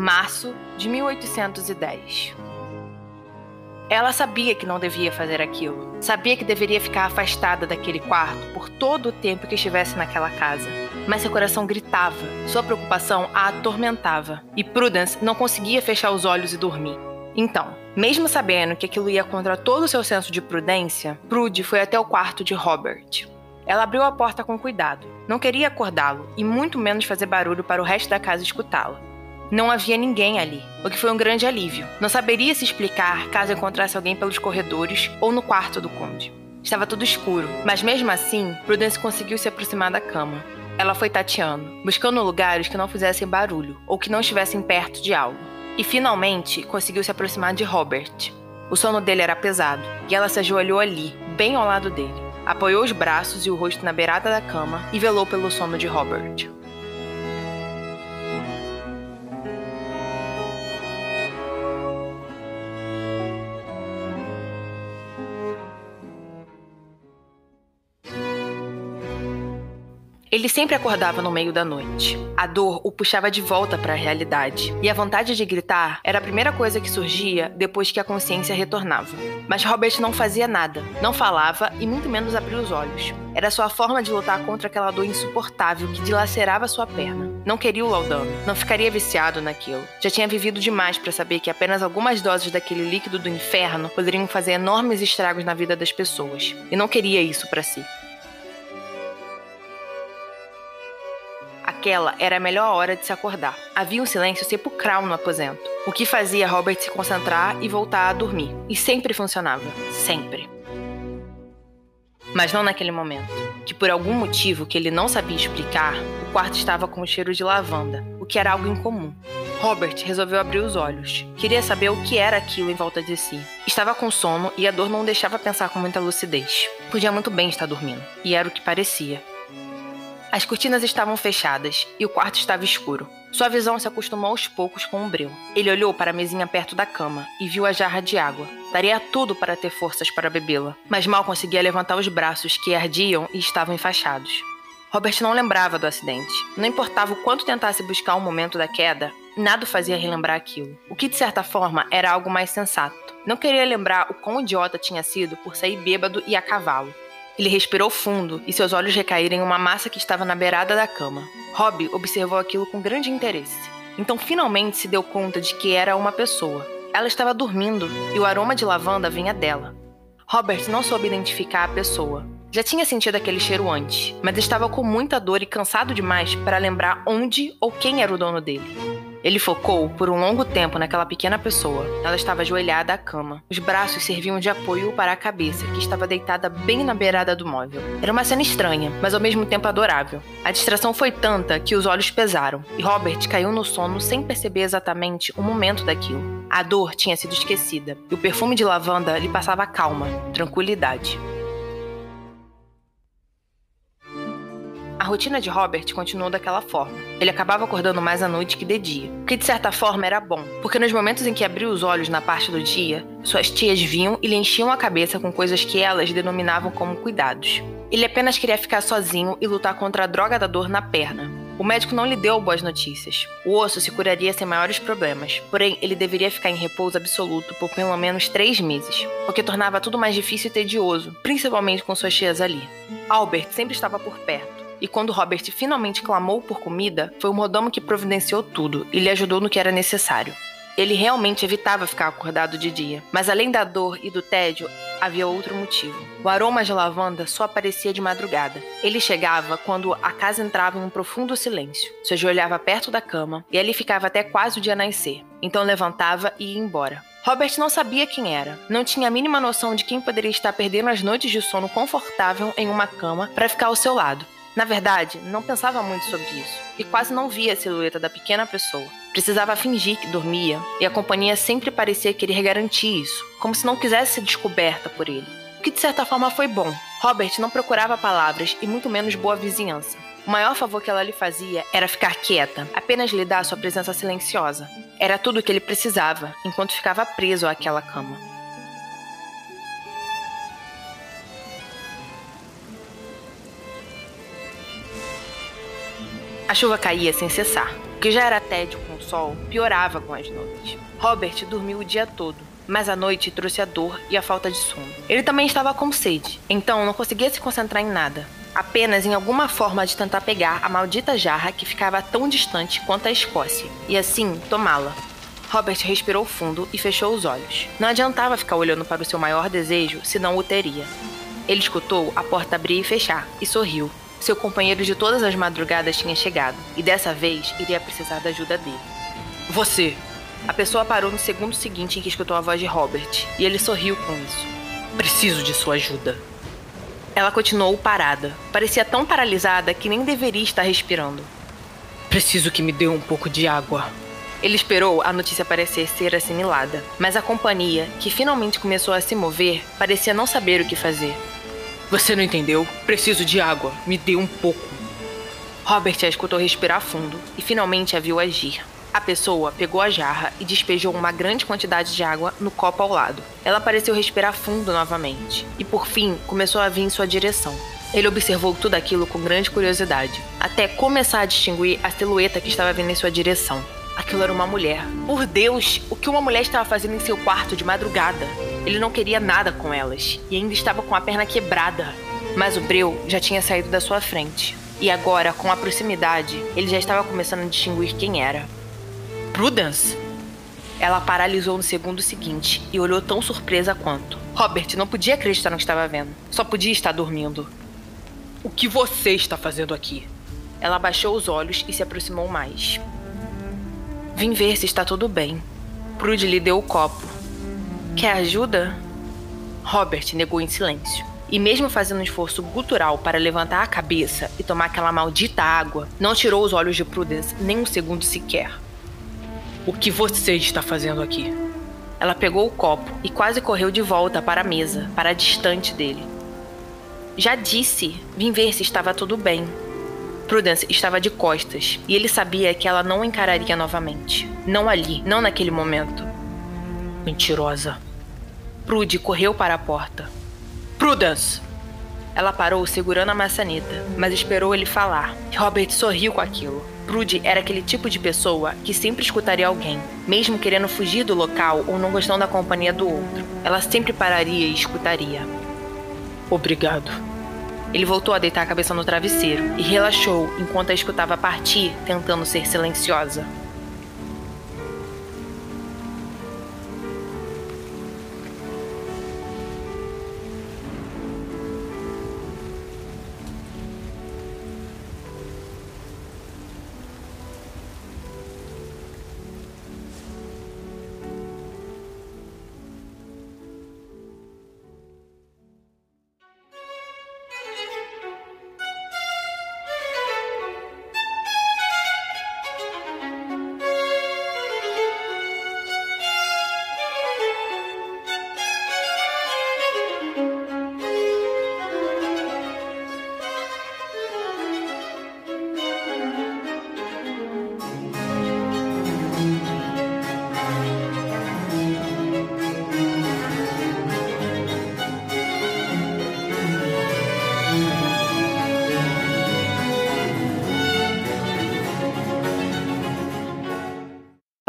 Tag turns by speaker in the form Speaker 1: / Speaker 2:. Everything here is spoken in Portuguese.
Speaker 1: março de 1810. Ela sabia que não devia fazer aquilo. Sabia que deveria ficar afastada daquele quarto por todo o tempo que estivesse naquela casa. Mas seu coração gritava, sua preocupação a atormentava, e Prudence não conseguia fechar os olhos e dormir. Então, mesmo sabendo que aquilo ia contra todo o seu senso de prudência, Prude foi até o quarto de Robert. Ela abriu a porta com cuidado. Não queria acordá-lo e muito menos fazer barulho para o resto da casa escutá-la. Não havia ninguém ali, o que foi um grande alívio. Não saberia se explicar caso encontrasse alguém pelos corredores ou no quarto do conde. Estava tudo escuro, mas mesmo assim, Prudence conseguiu se aproximar da cama. Ela foi tateando, buscando lugares que não fizessem barulho ou que não estivessem perto de algo. E finalmente conseguiu se aproximar de Robert. O sono dele era pesado e ela se ajoelhou ali, bem ao lado dele. Apoiou os braços e o rosto na beirada da cama e velou pelo sono de Robert. Ele sempre acordava no meio da noite. A dor o puxava de volta para a realidade, e a vontade de gritar era a primeira coisa que surgia depois que a consciência retornava. Mas Robert não fazia nada, não falava e muito menos abria os olhos. Era sua forma de lutar contra aquela dor insuportável que dilacerava sua perna. Não queria o Laudano, não ficaria viciado naquilo. Já tinha vivido demais para saber que apenas algumas doses daquele líquido do inferno poderiam fazer enormes estragos na vida das pessoas, e não queria isso para si. Aquela era a melhor hora de se acordar. Havia um silêncio sepulcral no aposento, o que fazia Robert se concentrar e voltar a dormir. E sempre funcionava. Sempre. Mas não naquele momento, que por algum motivo que ele não sabia explicar, o quarto estava com o cheiro de lavanda, o que era algo incomum. Robert resolveu abrir os olhos. Queria saber o que era aquilo em volta de si. Estava com sono e a dor não deixava pensar com muita lucidez. Podia muito bem estar dormindo, e era o que parecia. As cortinas estavam fechadas e o quarto estava escuro. Sua visão se acostumou aos poucos com o breu. Ele olhou para a mesinha perto da cama e viu a jarra de água. Daria tudo para ter forças para bebê-la, mas mal conseguia levantar os braços que ardiam e estavam enfaixados. Robert não lembrava do acidente. Não importava o quanto tentasse buscar o momento da queda, nada fazia relembrar aquilo. O que, de certa forma, era algo mais sensato. Não queria lembrar o quão idiota tinha sido por sair bêbado e a cavalo. Ele respirou fundo e seus olhos recaíram em uma massa que estava na beirada da cama. Rob observou aquilo com grande interesse. Então finalmente se deu conta de que era uma pessoa. Ela estava dormindo e o aroma de lavanda vinha dela. Robert não soube identificar a pessoa. Já tinha sentido aquele cheiro antes, mas estava com muita dor e cansado demais para lembrar onde ou quem era o dono dele. Ele focou por um longo tempo naquela pequena pessoa. Ela estava ajoelhada à cama. Os braços serviam de apoio para a cabeça, que estava deitada bem na beirada do móvel. Era uma cena estranha, mas ao mesmo tempo adorável. A distração foi tanta que os olhos pesaram, e Robert caiu no sono sem perceber exatamente o momento daquilo. A dor tinha sido esquecida, e o perfume de lavanda lhe passava calma, tranquilidade. Rotina de Robert continuou daquela forma. Ele acabava acordando mais à noite que de dia, o que de certa forma era bom, porque nos momentos em que abriu os olhos na parte do dia, suas tias vinham e lhe enchiam a cabeça com coisas que elas denominavam como cuidados. Ele apenas queria ficar sozinho e lutar contra a droga da dor na perna. O médico não lhe deu boas notícias. O osso se curaria sem maiores problemas, porém ele deveria ficar em repouso absoluto por pelo menos três meses, o que tornava tudo mais difícil e tedioso, principalmente com suas tias ali. Albert sempre estava por perto e quando Robert finalmente clamou por comida, foi o mordomo que providenciou tudo e lhe ajudou no que era necessário. Ele realmente evitava ficar acordado de dia, mas além da dor e do tédio, havia outro motivo. O aroma de lavanda só aparecia de madrugada. Ele chegava quando a casa entrava em um profundo silêncio. Se ajoelhava perto da cama e ali ficava até quase o dia nascer. Então levantava e ia embora. Robert não sabia quem era, não tinha a mínima noção de quem poderia estar perdendo as noites de sono confortável em uma cama para ficar ao seu lado. Na verdade, não pensava muito sobre isso e quase não via a silhueta da pequena pessoa. Precisava fingir que dormia e a companhia sempre parecia querer garantir isso, como se não quisesse ser descoberta por ele. O que de certa forma foi bom. Robert não procurava palavras e muito menos boa vizinhança. O maior favor que ela lhe fazia era ficar quieta, apenas lhe dar sua presença silenciosa. Era tudo o que ele precisava, enquanto ficava preso àquela cama. A chuva caía sem cessar. que já era tédio com o sol, piorava com as noites. Robert dormiu o dia todo, mas a noite trouxe a dor e a falta de sono. Ele também estava com sede, então não conseguia se concentrar em nada, apenas em alguma forma de tentar pegar a maldita jarra que ficava tão distante quanto a Escócia, e assim tomá-la. Robert respirou fundo e fechou os olhos. Não adiantava ficar olhando para o seu maior desejo, senão o teria. Ele escutou a porta abrir e fechar e sorriu. Seu companheiro de todas as madrugadas tinha chegado e dessa vez iria precisar da ajuda dele. Você! A pessoa parou no segundo seguinte em que escutou a voz de Robert e ele sorriu com isso. Preciso de sua ajuda. Ela continuou parada. Parecia tão paralisada que nem deveria estar respirando. Preciso que me dê um pouco de água. Ele esperou a notícia parecer ser assimilada, mas a companhia, que finalmente começou a se mover, parecia não saber o que fazer. Você não entendeu? Preciso de água. Me dê um pouco. Robert a escutou respirar fundo e finalmente a viu agir. A pessoa pegou a jarra e despejou uma grande quantidade de água no copo ao lado. Ela pareceu respirar fundo novamente e, por fim, começou a vir em sua direção. Ele observou tudo aquilo com grande curiosidade, até começar a distinguir a silhueta que estava vindo em sua direção. Aquilo era uma mulher. Por Deus, o que uma mulher estava fazendo em seu quarto de madrugada? Ele não queria nada com elas e ainda estava com a perna quebrada. Mas o breu já tinha saído da sua frente. E agora, com a proximidade, ele já estava começando a distinguir quem era. Prudence? Ela paralisou no segundo seguinte e olhou tão surpresa quanto. Robert não podia acreditar no que estava vendo. Só podia estar dormindo. O que você está fazendo aqui? Ela baixou os olhos e se aproximou mais. Vim ver se está tudo bem. Prude lhe deu o copo. Quer ajuda? Robert negou em silêncio. E mesmo fazendo um esforço gutural para levantar a cabeça e tomar aquela maldita água, não tirou os olhos de Prudence nem um segundo sequer. O que você está fazendo aqui? Ela pegou o copo e quase correu de volta para a mesa, para distante dele. Já disse, vim ver se estava tudo bem. Prudence estava de costas e ele sabia que ela não encararia novamente. Não ali, não naquele momento. Mentirosa. Prude correu para a porta. Prudence! Ela parou segurando a maçaneta, mas esperou ele falar. Robert sorriu com aquilo. Prude era aquele tipo de pessoa que sempre escutaria alguém, mesmo querendo fugir do local ou não gostando da companhia do outro. Ela sempre pararia e escutaria. Obrigado. Ele voltou a deitar a cabeça no travesseiro e relaxou enquanto a escutava partir, tentando ser silenciosa.